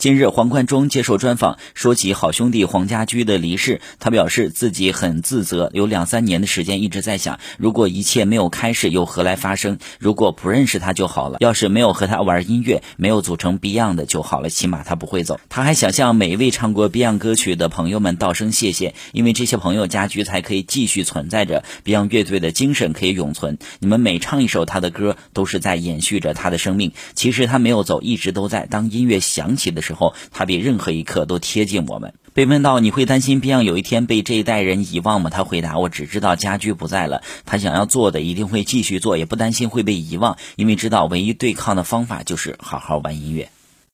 近日，黄贯中接受专访，说起好兄弟黄家驹的离世，他表示自己很自责，有两三年的时间一直在想，如果一切没有开始，又何来发生？如果不认识他就好了，要是没有和他玩音乐，没有组成 Beyond 的就好了，起码他不会走。他还想向每一位唱过 Beyond 歌曲的朋友们道声谢谢，因为这些朋友家驹才可以继续存在着，Beyond 乐队的精神可以永存。你们每唱一首他的歌，都是在延续着他的生命。其实他没有走，一直都在。当音乐响起的时候，之后他比任何一刻都贴近我们。被问到你会担心 Beyond 有一天被这一代人遗忘吗？他回答：我只知道家驹不在了，他想要做的一定会继续做，也不担心会被遗忘，因为知道唯一对抗的方法就是好好玩音乐。